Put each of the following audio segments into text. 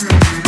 Rock.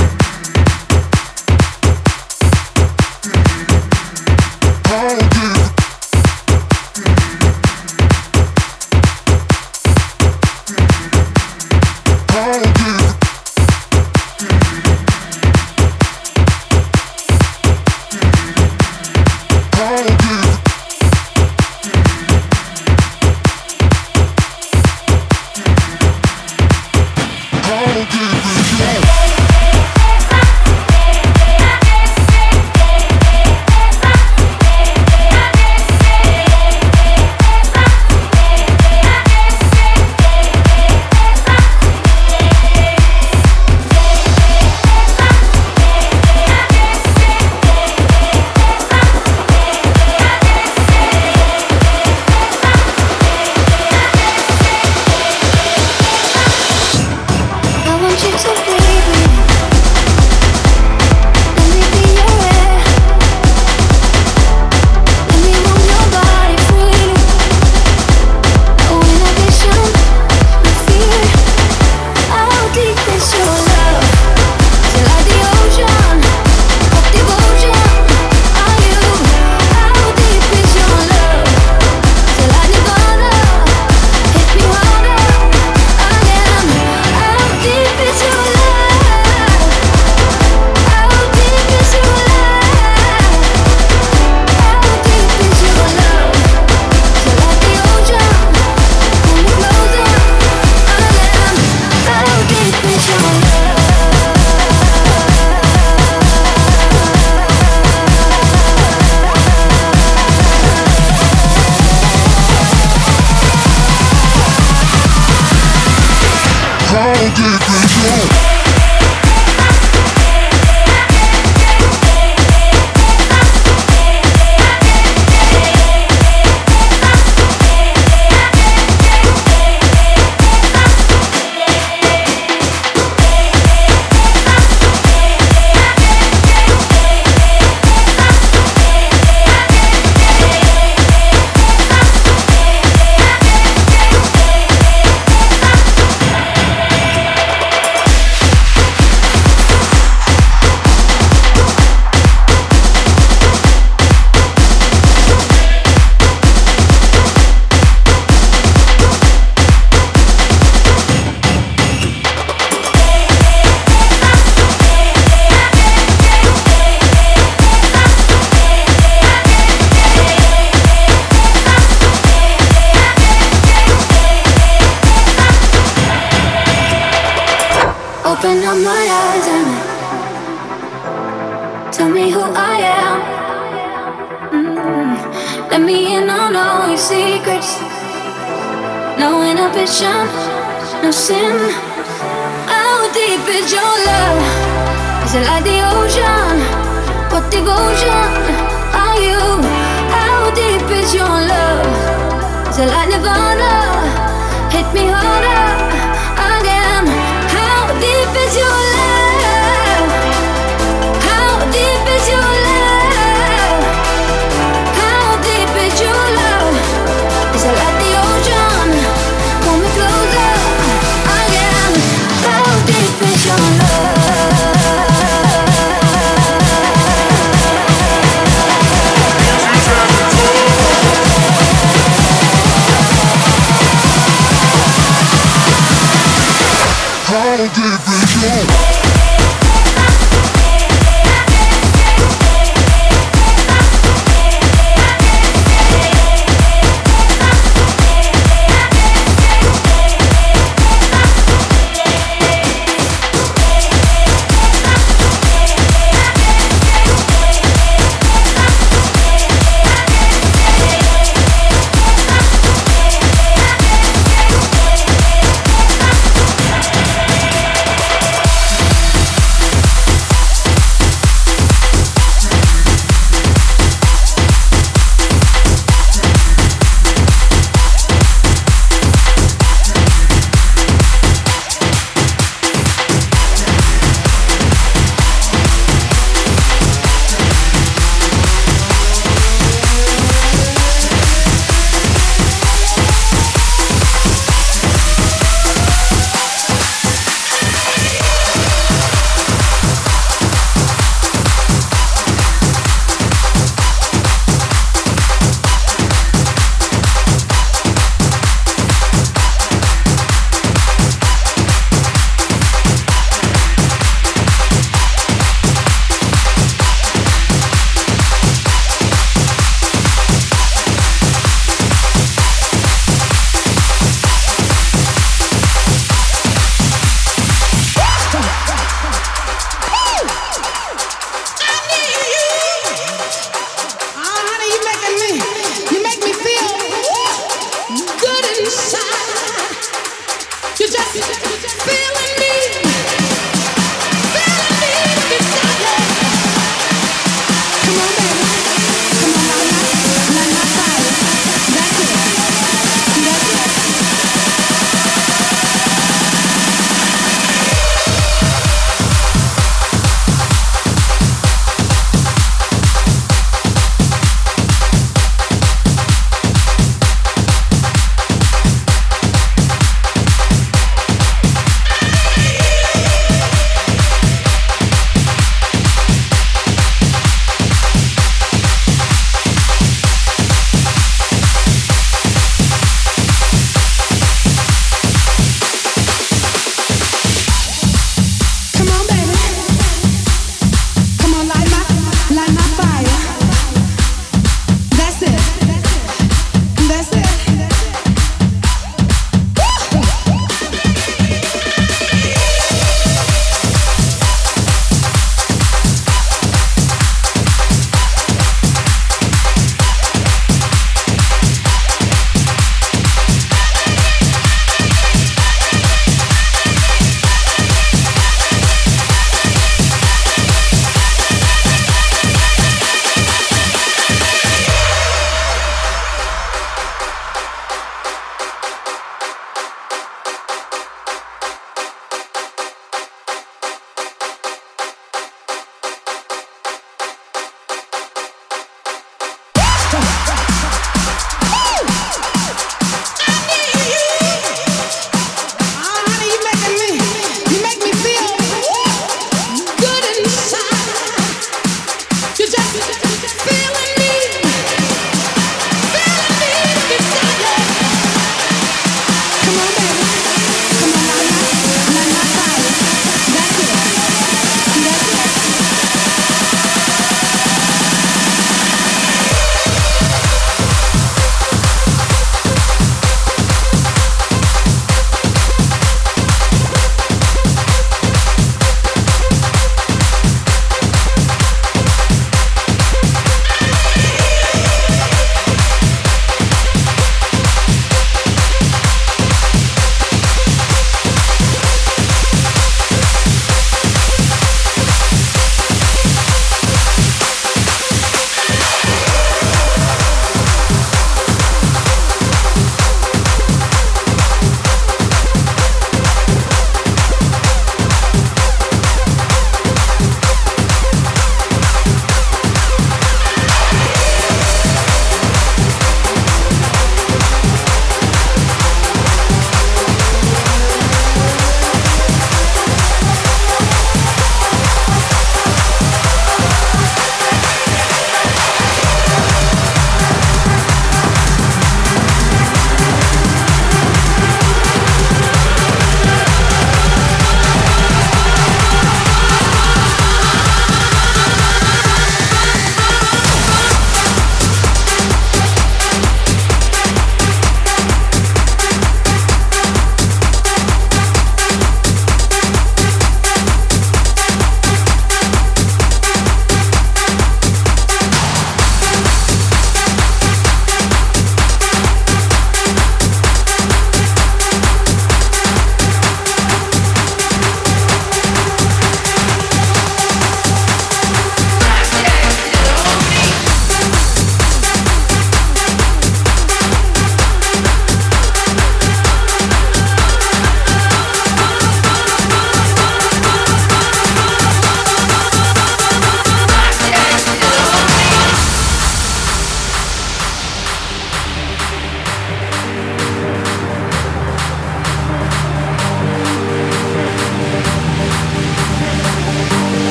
Let me in on all your secrets. No inhibition, no sin. How deep is your love? Is it like the ocean? What devotion are you? How deep is your love? Is it like nirvana? Hit me harder.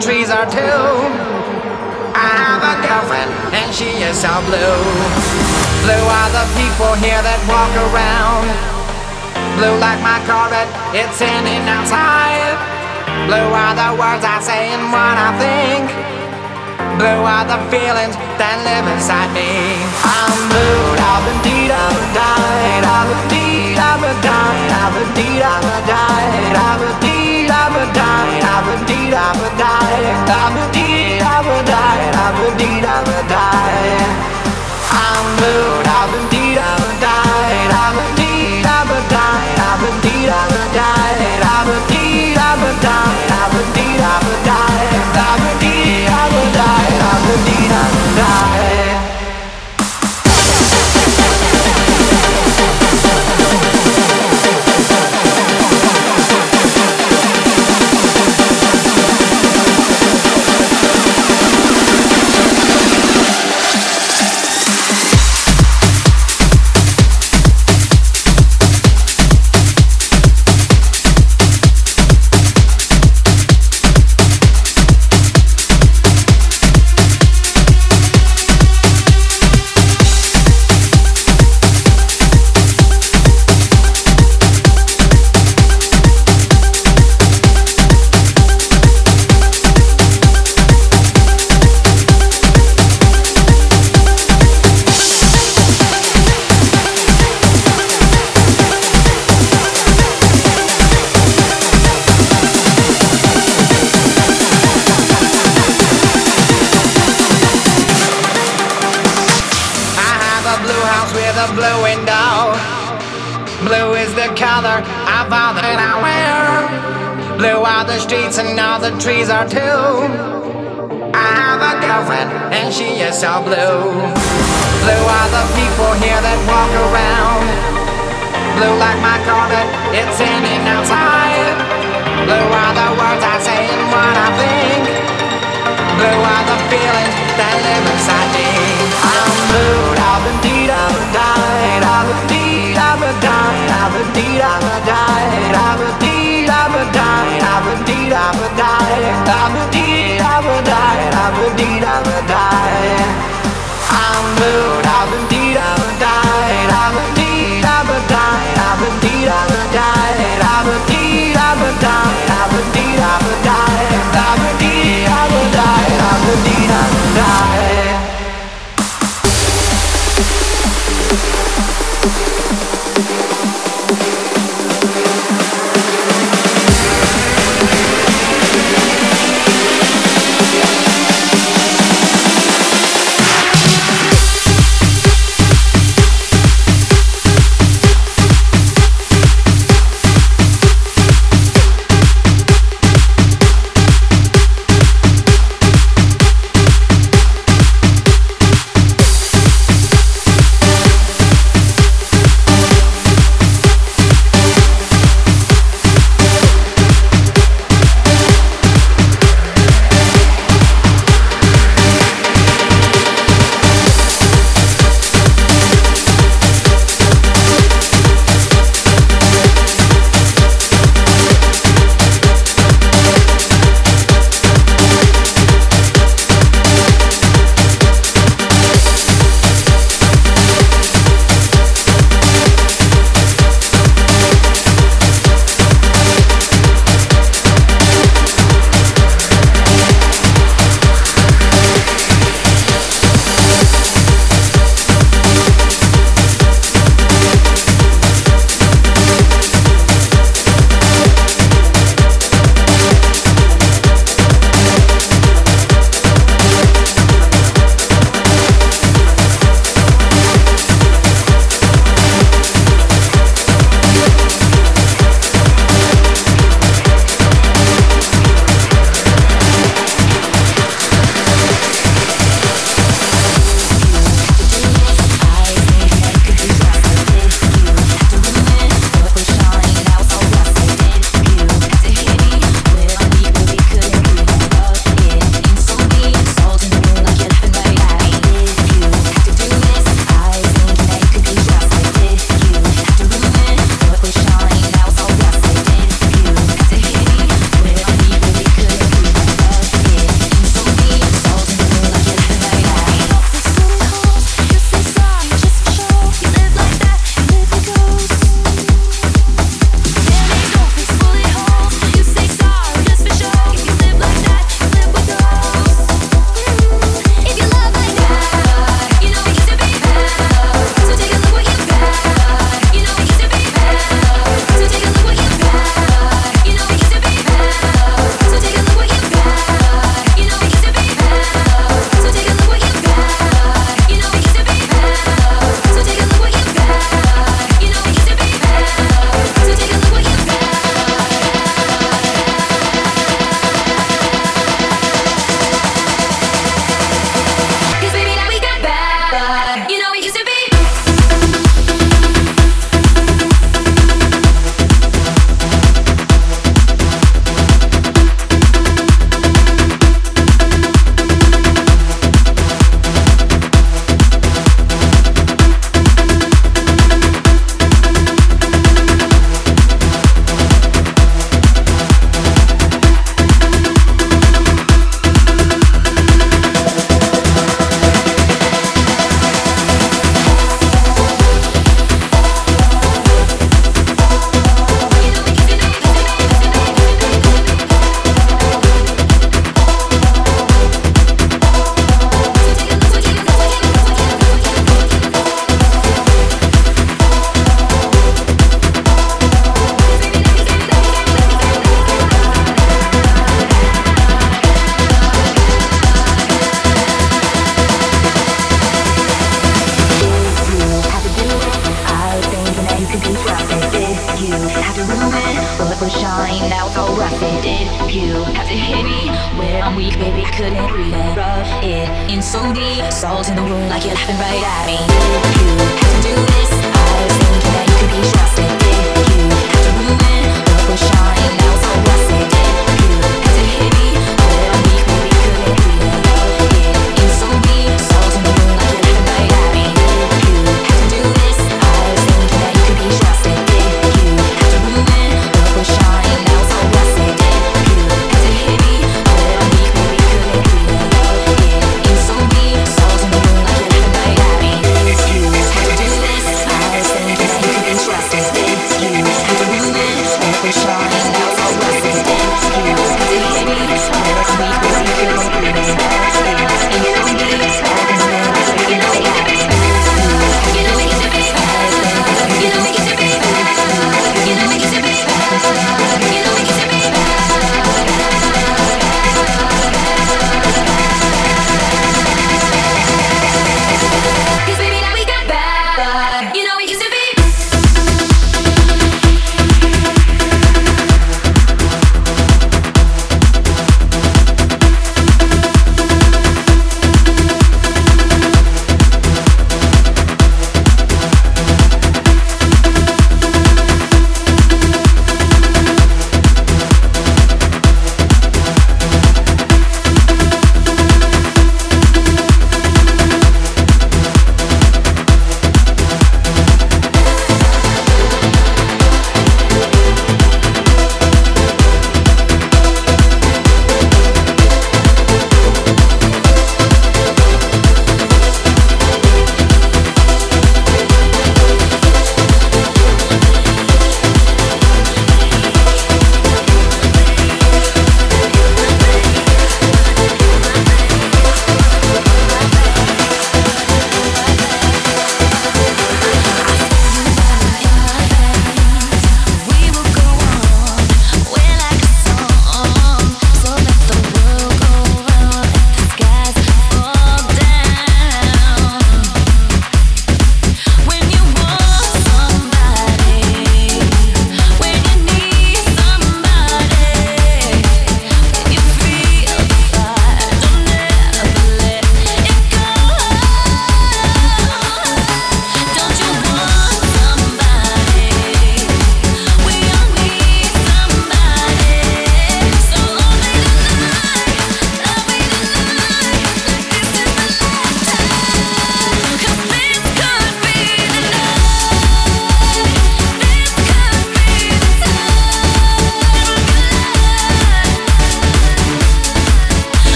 trees are too. I have a girlfriend and she is so blue. Blue are the people here that walk around. Blue like my carpet, it's in and outside. Blue are the words I say and what I think. Blue are the feelings that live inside me. I'm blue, I'm indeed, I'm a died, I'm indeed, I'm a died, I'm indeed, I'm a would need, I would die. I would need, I would die. I would need, I would die. I'm moved. I.